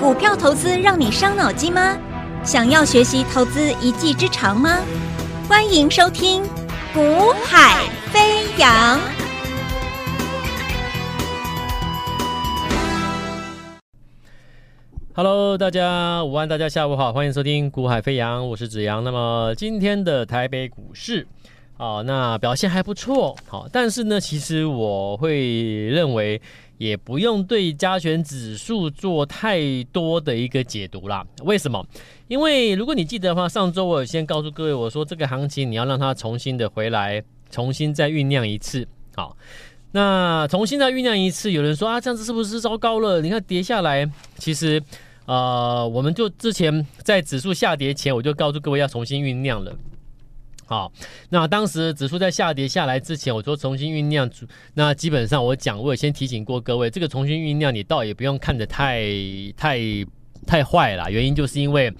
股票投资让你伤脑筋吗？想要学习投资一技之长吗？欢迎收听《股海飞扬》。Hello，大家午安，大家下午好，欢迎收听《股海飞扬》，我是子阳。那么今天的台北股市啊，那表现还不错，好，但是呢，其实我会认为。也不用对加权指数做太多的一个解读啦。为什么？因为如果你记得的话，上周我有先告诉各位，我说这个行情你要让它重新的回来，重新再酝酿一次。好，那重新再酝酿一次，有人说啊，这样子是不是糟糕了？你看跌下来，其实呃，我们就之前在指数下跌前，我就告诉各位要重新酝酿了。好，那当时指数在下跌下来之前，我说重新酝酿。那基本上我讲，我也先提醒过各位，这个重新酝酿，你倒也不用看得太太太坏了。原因就是因为，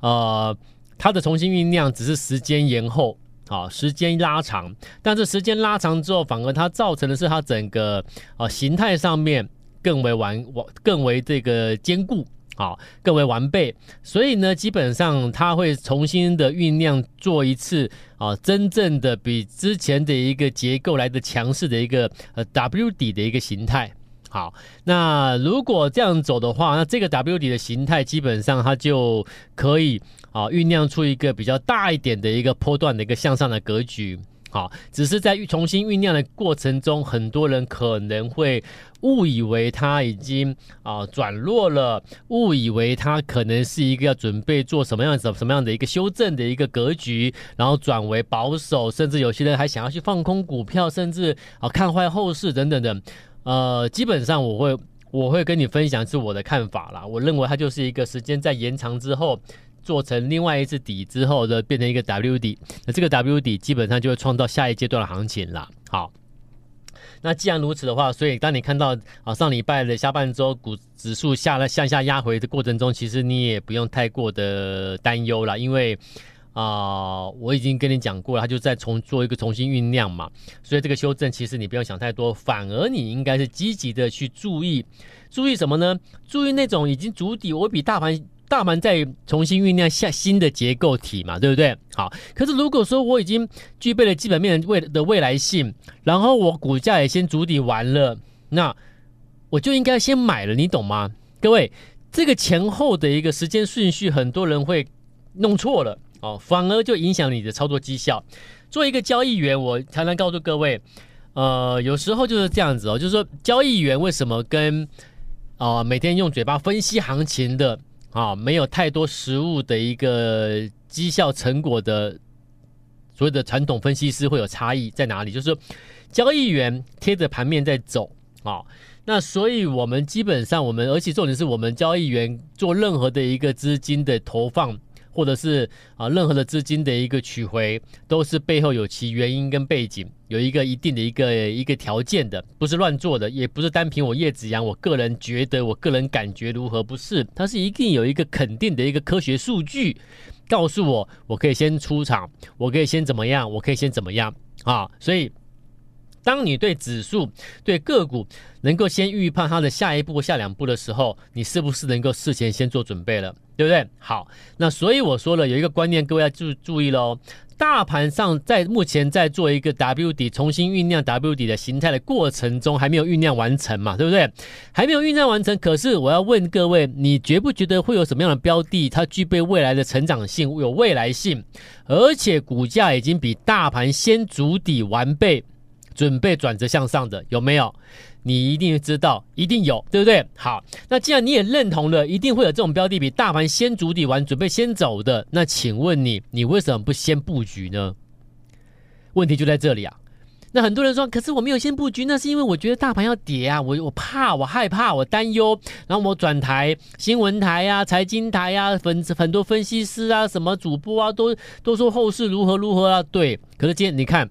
呃，它的重新酝酿只是时间延后，啊，时间拉长。但是时间拉长之后，反而它造成的是它整个啊形态上面更为完完更为这个坚固。好，更为完备，所以呢，基本上它会重新的酝酿做一次啊，真正的比之前的一个结构来的强势的一个呃 W 底的一个形态。好，那如果这样走的话，那这个 W 底的形态基本上它就可以啊酝酿出一个比较大一点的一个波段的一个向上的格局。好，只是在重新酝酿的过程中，很多人可能会误以为它已经啊转弱了，误以为它可能是一个要准备做什么样子、什么样的一个修正的一个格局，然后转为保守，甚至有些人还想要去放空股票，甚至啊看坏后市等等等。呃，基本上我会我会跟你分享是我的看法啦。我认为它就是一个时间在延长之后。做成另外一次底之后的，变成一个 W 底，那这个 W 底基本上就会创造下一阶段的行情了。好，那既然如此的话，所以当你看到啊上礼拜的下半周股指数下了向下压回的过程中，其实你也不用太过的担忧了，因为啊、我已经跟你讲过了，它就在重做一个重新酝酿嘛，所以这个修正其实你不用想太多，反而你应该是积极的去注意，注意什么呢？注意那种已经筑底，我比大盘。大盘在重新酝酿下新的结构体嘛，对不对？好，可是如果说我已经具备了基本面未的未来性，然后我股价也先筑底完了，那我就应该先买了，你懂吗？各位，这个前后的一个时间顺序，很多人会弄错了哦，反而就影响你的操作绩效。做一个交易员，我常常告诉各位，呃，有时候就是这样子哦，就是说交易员为什么跟啊、每天用嘴巴分析行情的？啊，没有太多实物的一个绩效成果的所谓的传统分析师会有差异在哪里？就是说，交易员贴着盘面在走啊，那所以我们基本上我们，而且重点是我们交易员做任何的一个资金的投放。或者是啊，任何的资金的一个取回，都是背后有其原因跟背景，有一个一定的一个一个条件的，不是乱做的，也不是单凭我叶子阳我个人觉得，我个人感觉如何，不是，它是一定有一个肯定的一个科学数据，告诉我我可以先出场，我可以先怎么样，我可以先怎么样啊，所以。当你对指数、对个股能够先预判它的下一步、下两步的时候，你是不是能够事前先做准备了？对不对？好，那所以我说了有一个观念，各位要注注意喽。大盘上在目前在做一个 W 底重新酝酿 W 底的形态的过程中，还没有酝酿完成嘛？对不对？还没有酝酿完成。可是我要问各位，你觉不觉得会有什么样的标的，它具备未来的成长性、有未来性，而且股价已经比大盘先筑底完备？准备转折向上的有没有？你一定知道，一定有，对不对？好，那既然你也认同了，一定会有这种标的比大盘先筑底完，准备先走的。那请问你，你为什么不先布局呢？问题就在这里啊。那很多人说，可是我没有先布局，那是因为我觉得大盘要跌啊，我我怕，我害怕，我担忧。然后我转台新闻台啊、财经台啊，很很多分析师啊、什么主播啊，都都说后市如何如何啊。对，可是今天你看。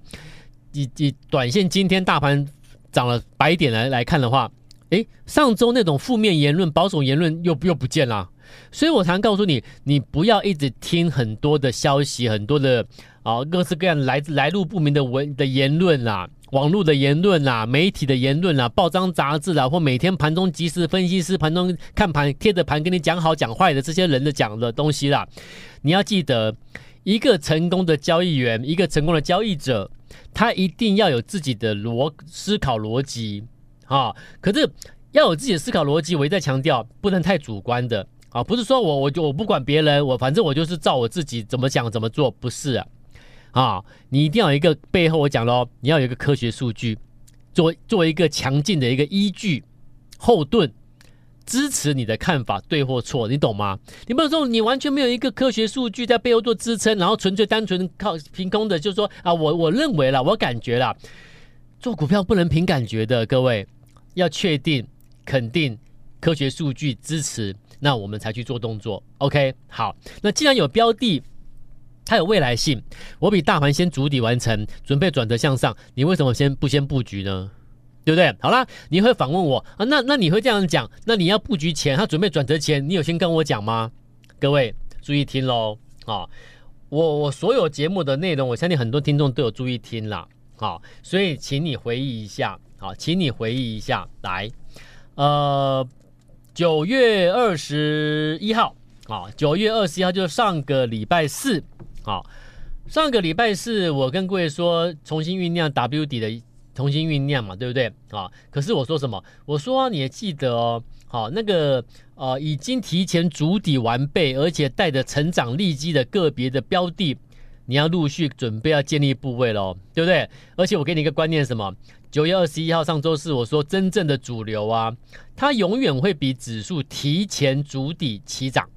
你你短线今天大盘涨了白点来来看的话，诶，上周那种负面言论、保守言论又又不见了，所以我常告诉你，你不要一直听很多的消息，很多的啊、各式各样来来路不明的文的言论啦、啊，网络的言论啦、啊，媒体的言论啦、啊，报章杂志啦，或每天盘中即时分析师盘中看盘贴着盘跟你讲好讲坏的这些人的讲的东西啦，你要记得，一个成功的交易员，一个成功的交易者，他一定要有自己的逻思考逻辑啊。可是要有自己的思考逻辑，我一再强调，不能太主观的啊，不是说我我就我不管别人，我反正我就是照我自己怎么想怎么做，不是啊。啊，你一定要有一个背后，我讲喽，你要有一个科学数据，做做一个强劲的一个依据后盾，支持你的看法对或错，你懂吗？你不能说你完全没有一个科学数据在背后做支撑，然后纯粹单纯靠凭空的，就是说啊，我我认为了，我感觉了，做股票不能凭感觉的，各位要确定肯定科学数据支持，那我们才去做动作。OK，好，那既然有标的。它有未来性，我比大盘先筑底完成，准备转折向上，你为什么先不先布局呢？对不对？好啦，你会反问我啊？那那你会这样讲？那你要布局前，他准备转折前，你有先跟我讲吗？各位注意听喽啊！我我所有节目的内容，我相信很多听众都有注意听啦。好，所以请你回忆一下，好，请你回忆一下，来，呃，九月二十一号，啊，九月二十一号就是上个礼拜四。好，上个礼拜四我跟各位说重新酝酿 W 底的重新酝酿嘛，对不对？啊，可是我说什么？我说、你也记得哦，好，那个呃已经提前筑底完备，而且带着成长利基的个别的标的，你要陆续准备要建立部位喽，对不对？而且我给你一个观念，什么？九月二十一号上周四我说真正的主流啊，它永远会比指数提前筑底起涨。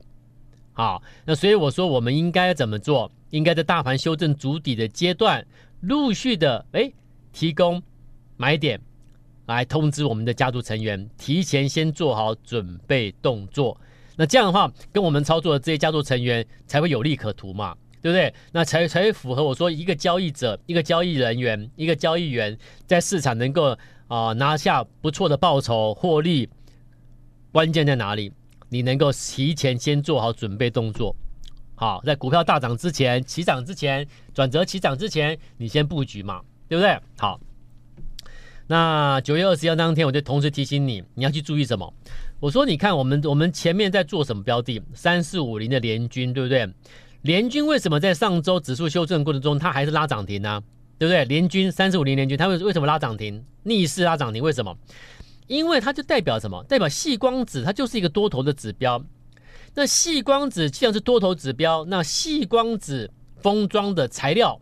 好，那所以我说，我们应该怎么做？应该在大盘修正筑底的阶段，陆续的哎提供买点，来通知我们的家族成员，提前先做好准备动作。那这样的话，跟我们操作的这些家族成员才会有利可图嘛，对不对？那才才会符合我说，一个交易者、一个交易人员、一个交易员在市场能够啊、拿下不错的报酬获利，关键在哪里？你能够提前先做好准备动作，好，在股票大涨之前、起涨之前、转折起涨之前，你先布局嘛，对不对？好，那九月二十一号当天，我就同时提醒你，你要去注意什么？我说，你看我们我们前面在做什么标的？三四五零的联军，对不对？联军为什么在上周指数修正过程中，它还是拉涨停呢、对不对？联军三四五零联军，它为为什么拉涨停？逆势拉涨停，为什么？因为它就代表什么？代表细光子，它就是一个多头的指标。那细光子既然是多头指标，那细光子封装的材料，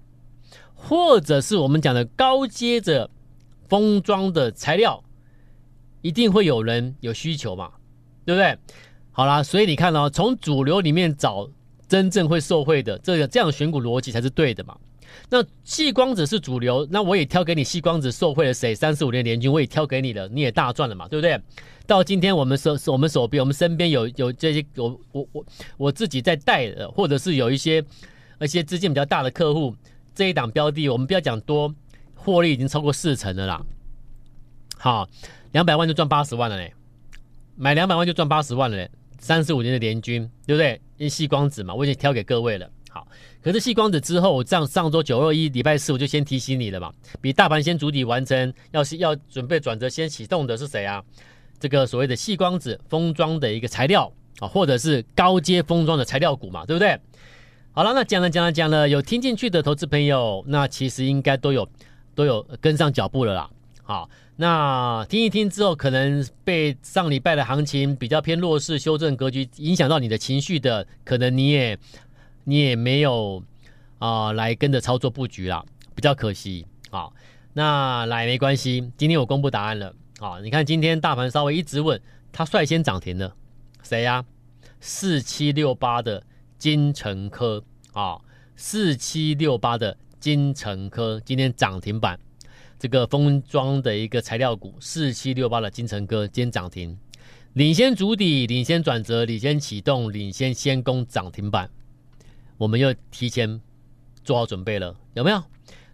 或者是我们讲的高阶的封装的材料，一定会有人有需求嘛，对不对？好啦，所以你看哦，从主流里面找真正会受惠的，这个这样选股逻辑才是对的嘛。那细光子是主流，那我也挑给你细光子受惠了谁？三四五年联军我也挑给你了，你也大赚了嘛，对不对？到今天我们手我们手边我们身边有有这些我我我我自己在带的，或者是有一些一些资金比较大的客户，这一档标的我们不要讲多，获利已经超过四成了啦。好，两百万就赚八十万了嘞，买两百万就赚八十万了嘞，三十五年的联军对不对？因为矽光子嘛，我已经挑给各位了。好，可是细光子之后，我上上周九二一礼拜四我就先提醒你了嘛，比大盘先筑底完成，要是要准备转折先启动的是谁啊？这个所谓的细光子封装的一个材料啊，或者是高阶封装的材料股嘛，对不对？好了，那讲了讲了讲了，有听进去的投资朋友，那其实应该都有都有跟上脚步了啦。好，那听一听之后，可能被上礼拜的行情比较偏弱势修正格局影响到你的情绪的，可能你也。你也没有啊、来跟着操作布局啦，比较可惜啊。那来没关系，今天我公布答案了啊。你看今天大盘稍微一直稳，它率先涨停了，谁呀、四七六八的金城科啊，四七六八的金城科今天涨停板，这个封装的一个材料股，四七六八的金城科今天涨停，领先主底，领先转折，领先启动，领先先攻涨停板。我们又提前做好准备了，有没有？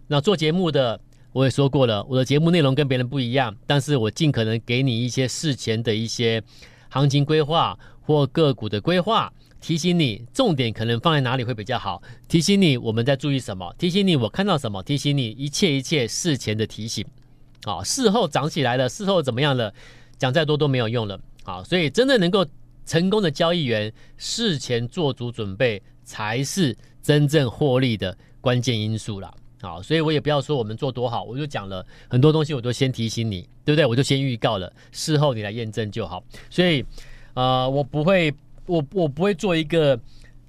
那做节目的我也说过了，我的节目内容跟别人不一样，但是我尽可能给你一些事前的一些行情规划或个股的规划，提醒你重点可能放在哪里会比较好，提醒你我们在注意什么，提醒你我看到什么，提醒你一切一切事前的提醒。好，事后涨起来了，事后怎么样了？讲再多都没有用了。好，所以真的能够成功的交易员，事前做足准备才是真正获利的关键因素啦。好，所以我也不要说我们做多好，我就讲了很多东西，我都先提醒你，对不对？我就先预告了，事后你来验证就好。所以，呃，我不会，我我不会做一个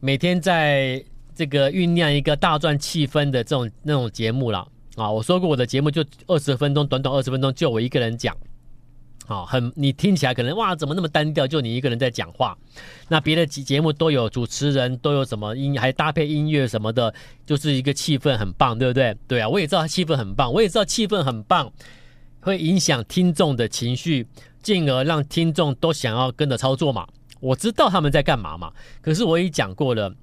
每天在这个酝酿一个大赚气氛的这种那种节目了。啊，我说过我的节目就二十分钟，短短二十分钟就我一个人讲。好，很你听起来可能哇，怎么那么单调？就你一个人在讲话，那别的节节目都有主持人，都有什么音，还搭配音乐什么的，就是一个气氛很棒，对不对？对啊，我也知道气氛很棒，我也知道气氛很棒会影响听众的情绪，进而让听众都想要跟着操作嘛。我知道他们在干嘛嘛。可是我也讲过了，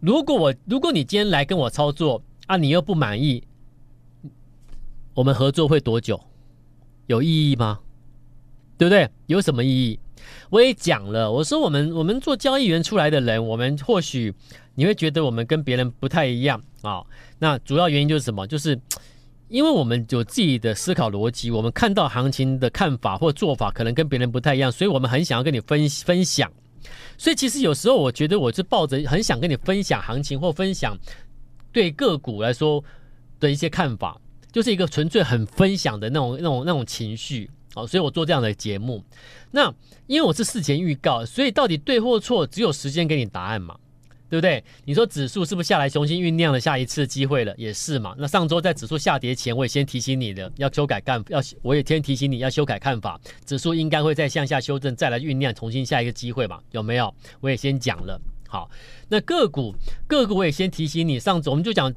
如果我如果你今天来跟我操作啊，你又不满意，我们合作会多久？有意义吗？对不对？有什么意义？我也讲了，我说我们我们做交易员出来的人，我们或许你会觉得我们跟别人不太一样啊、那主要原因就是什么？就是因为我们有自己的思考逻辑，我们看到行情的看法或做法可能跟别人不太一样，所以我们很想要跟你分分享。所以其实有时候我觉得我是抱着很想跟你分享行情或分享对个股来说的一些看法，就是一个纯粹很分享的那种那种那种情绪。好，所以我做这样的节目。那因为我是事前预告，所以到底对或错，只有时间给你答案嘛，对不对？你说指数是不是下来重新酝酿了下一次机会了？也是嘛。那上周在指数下跌前，我也先提醒你的，要修改看，要我也先提醒你要修改看法，指数应该会再向下修正，再来酝酿重新下一个机会嘛？有没有？我也先讲了。好，那个股个股我也先提醒你，上周我们就讲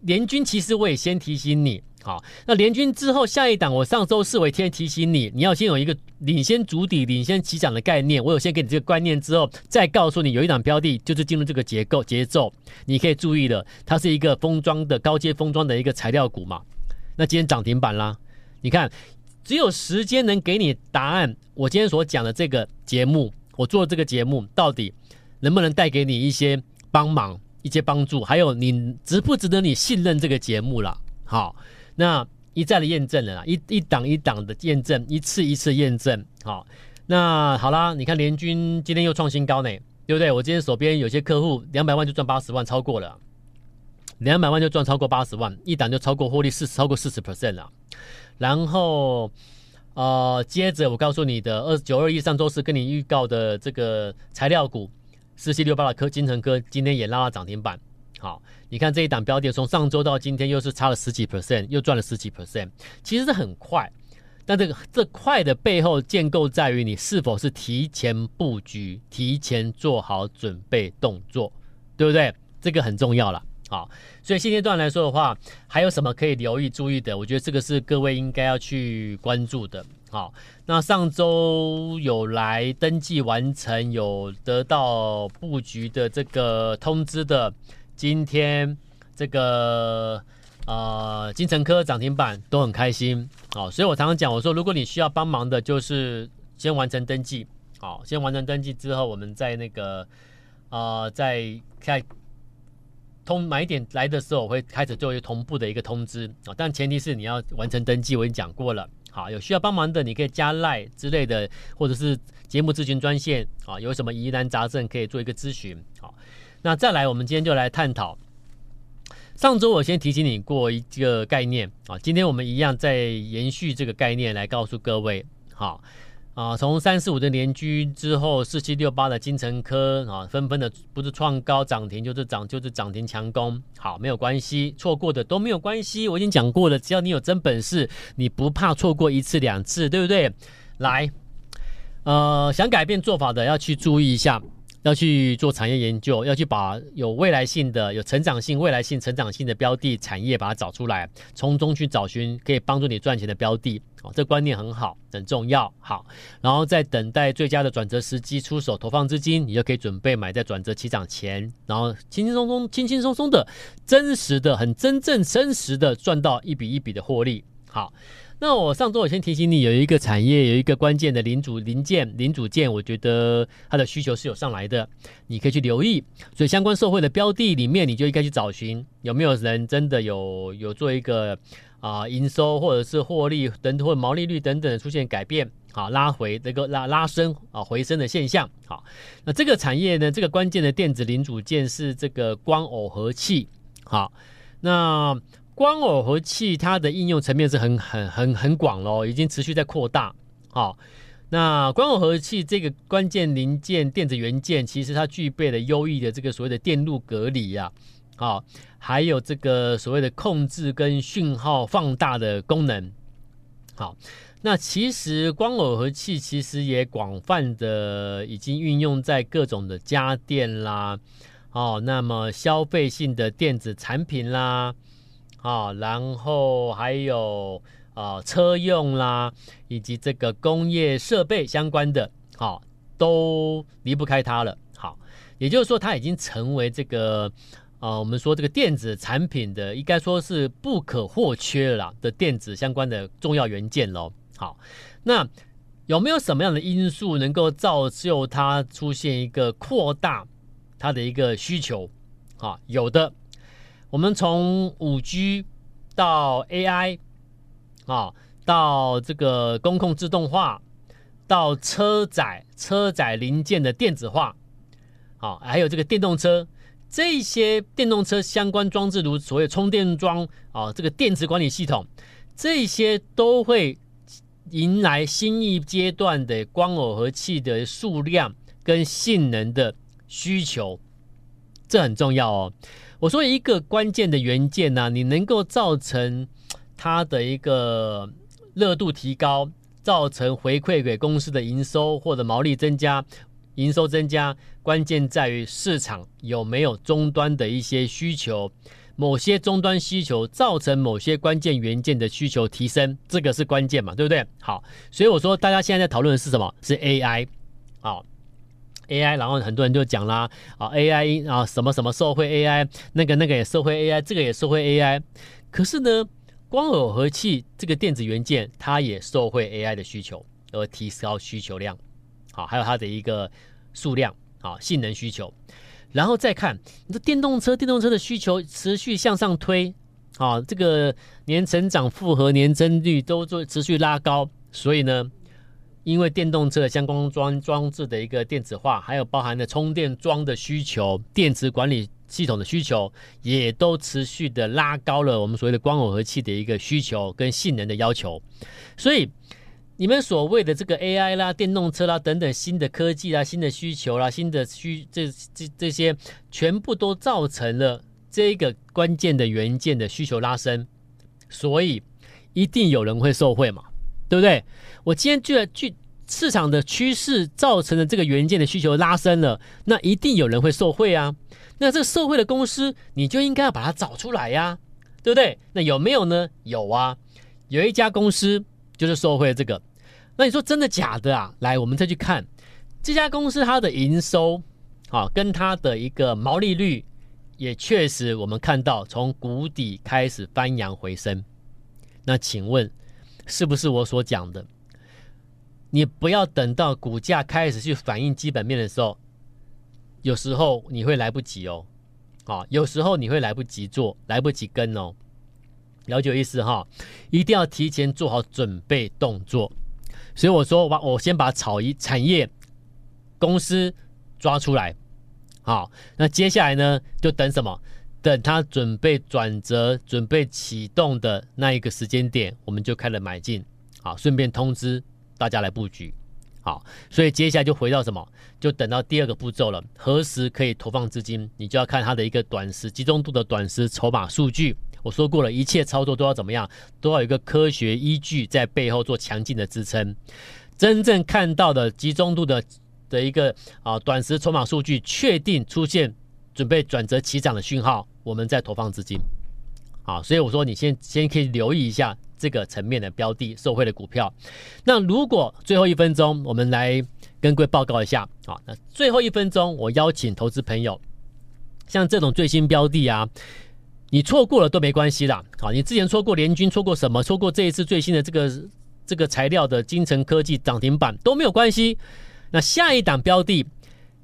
联军，其实我也先提醒你。好，那联军之后下一档，我上周四我天提醒你，你要先有一个领先主底、领先起涨的概念。我有先给你这个观念之后，再告诉你有一档标的，就是进入这个结构节奏，你可以注意的，它是一个封装的高阶封装的一个材料股嘛。那今天涨停板啦，你看，只有时间能给你答案。我今天所讲的这个节目，我做这个节目到底能不能带给你一些帮忙、一些帮助，还有你值不值得你信任这个节目了？好。那一再的验证了啦，一一档一档的验证，一次一次验证。好，那好啦，你看联军今天又创新高呢，对不对？我今天手边有些客户两百万就赚八十万，超过了，两百万就赚超过八十万，一档就超过获利四十，超过四十 percent 了。然后，呃，接着我告诉你的二九二一上周四跟你预告的这个材料股四七六八的科金城科，今天也拉了涨停板。好，你看这一档标的，从上周到今天又是差了十几 percent，又赚了十几 percent，其实是很快。但这个这快的背后建构在于你是否是提前布局、提前做好准备动作，对不对？这个很重要了。好，所以现阶段来说的话，还有什么可以留意、注意的？我觉得这个是各位应该要去关注的。好，那上周有来登记完成、有得到布局的这个通知的。今天这个呃，金城科涨停板都很开心，好，所以我常常讲，我说如果你需要帮忙的，就是先完成登记，好，先完成登记之后，我们在那个呃，在开通买点来的时候，我会开始做一个同步的一个通知啊，但前提是你要完成登记，我已经讲过了，好，有需要帮忙的，你可以加赖之类的，或者是节目咨询专线啊，有什么疑难杂症可以做一个咨询，好。那再来，我们今天就来探讨。上周我先提醒你过一个概念啊，今天我们一样再延续这个概念来告诉各位。好啊，从三四五的联军之后，四七六八的金城科啊，纷纷的不是创高涨停，就是涨就是涨停强攻。好，没有关系，错过的都没有关系。我已经讲过了，只要你有真本事，你不怕错过一次两次，对不对？来，呃，想改变做法的要去注意一下。要去做产业研究，要去把有未来性的、有成长性、未来性、成长性的标的产业把它找出来，从中去找寻可以帮助你赚钱的标的。哦，这观念很好，很重要。好，然后在等待最佳的转折时机出手投放资金，你就可以准备买在转折起涨前，然后轻轻松松、轻轻松松的、真实的、很真正真实的赚到一笔一笔的获利。好。那我上周我先提醒你，有一个产业有一个关键的零组零件零组件，我觉得它的需求是有上来的，你可以去留意。所以相关受惠的标的里面，你就应该去找寻有没有人真的有有做一个啊、营收或者是获利等或者毛利率等等出现改变，好拉回这个拉拉升啊回升的现象。好，那这个产业呢，这个关键的电子零组件是这个光耦合器。好，那。光耦合器它的应用层面是很很很很广喽，已经持续在扩大。好，那光耦合器这个关键零件电子元件，其实它具备了优异的这个所谓的电路隔离啊，好，还有这个所谓的控制跟讯号放大的功能。好，那其实光耦合器其实也广泛的已经运用在各种的家电啦，哦，那么消费性的电子产品啦。啊，然后还有啊车用啦，以及这个工业设备相关的，好，都离不开它了。好，也就是说，它已经成为这个啊，我们说这个电子产品的，应该说是不可或缺了的电子相关的重要元件喽。好，那有没有什么样的因素能够造就它出现一个扩大它的一个需求？啊，有的。我们从五 G 到 AI 啊，到这个工控自动化，到车载车载零件的电子化，啊，还有这个电动车，这些电动车相关装置，如所谓充电桩啊，这个电池管理系统，这些都会迎来新一阶段的光耦合器的数量跟性能的需求，这很重要哦。我说一个关键的元件呢、你能够造成它的一个热度提高，造成回馈给公司的营收或者毛利增加，营收增加，关键在于市场有没有终端的一些需求，某些终端需求造成某些关键元件的需求提升，这个是关键嘛，对不对？好，所以我说大家现在在讨论的是什么？是 AI，好。AI，然后很多人就讲啦，啊，AI 啊，什么什么受惠 AI，那个那个也受惠 AI，这个也受惠 AI。可是呢，光耦合器这个电子元件，它也受惠 AI 的需求而提高需求量，好，还有它的一个数量，好，性能需求。然后再看你的电动车，电动车的需求持续向上推，啊，这个年成长、复合年增率都做持续拉高，所以呢。因为电动车相关装装置的一个电子化，还有包含的充电桩的需求、电池管理系统的需求，也都持续的拉高了我们所谓的光耦合器的一个需求跟性能的要求。所以，你们所谓的这个 AI 啦、电动车啦等等新的科技啦、新的需求啦、新的需这这这些，全部都造成了这个关键的元件的需求拉升。所以，一定有人会受惠嘛。对不对？我今天就要去市场的趋势造成的这个元件的需求拉升了，那一定有人会受惠啊。那这受惠的公司，你就应该要把它找出来呀、对不对？那有没有呢？有啊，有一家公司就是受惠这个。那你说真的假的啊？来，我们再去看这家公司它的营收啊，跟它的一个毛利率，也确实我们看到从谷底开始翻扬回升。那请问？是不是我所讲的？你不要等到股价开始去反映基本面的时候，有时候你会来不及哦。啊，有时候你会来不及做，来不及跟哦。了解意思哈？一定要提前做好准备动作。所以我说，我我先把产业产业公司抓出来。好，那接下来呢，就等什么？等它准备转折、准备启动的那一个时间点，我们就开始买进，好，顺便通知大家来布局，好，所以接下来就回到什么？就等到第二个步骤了，何时可以投放资金？你就要看它的一个短时集中度的短时筹码数据。我说过了，一切操作都要怎么样？都要有一个科学依据在背后做强劲的支撑。真正看到的集中度的的一个啊短时筹码数据确定出现。准备转折起涨的讯号，我们再投放资金。啊，所以我说你先先可以留意一下这个层面的标的受惠的股票。那如果最后一分钟，我们来跟各位报告一下。啊，那最后一分钟，我邀请投资朋友，像这种最新标的啊，你错过了都没关系啦。好，你之前错过联军，错过什么？错过这一次最新的这个这个材料的精诚科技涨停板都没有关系。那下一档标的，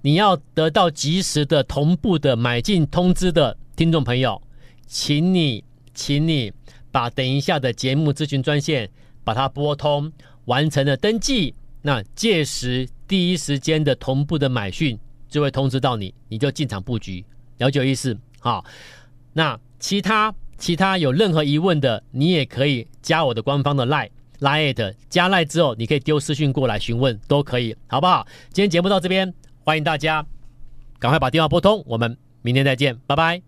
你要得到及时的同步的买进通知的听众朋友，请你，请你把等一下的节目咨询专线把它拨通，完成了登记，那届时第一时间的同步的买讯就会通知到你，你就进场布局，了解意思？好，那其他其他有任何疑问的，你也可以加我的官方的 line。来 it 加赖之后，你可以丢私讯过来询问，都可以，好不好？今天节目到这边，欢迎大家赶快把电话拨通，我们明天再见，拜拜。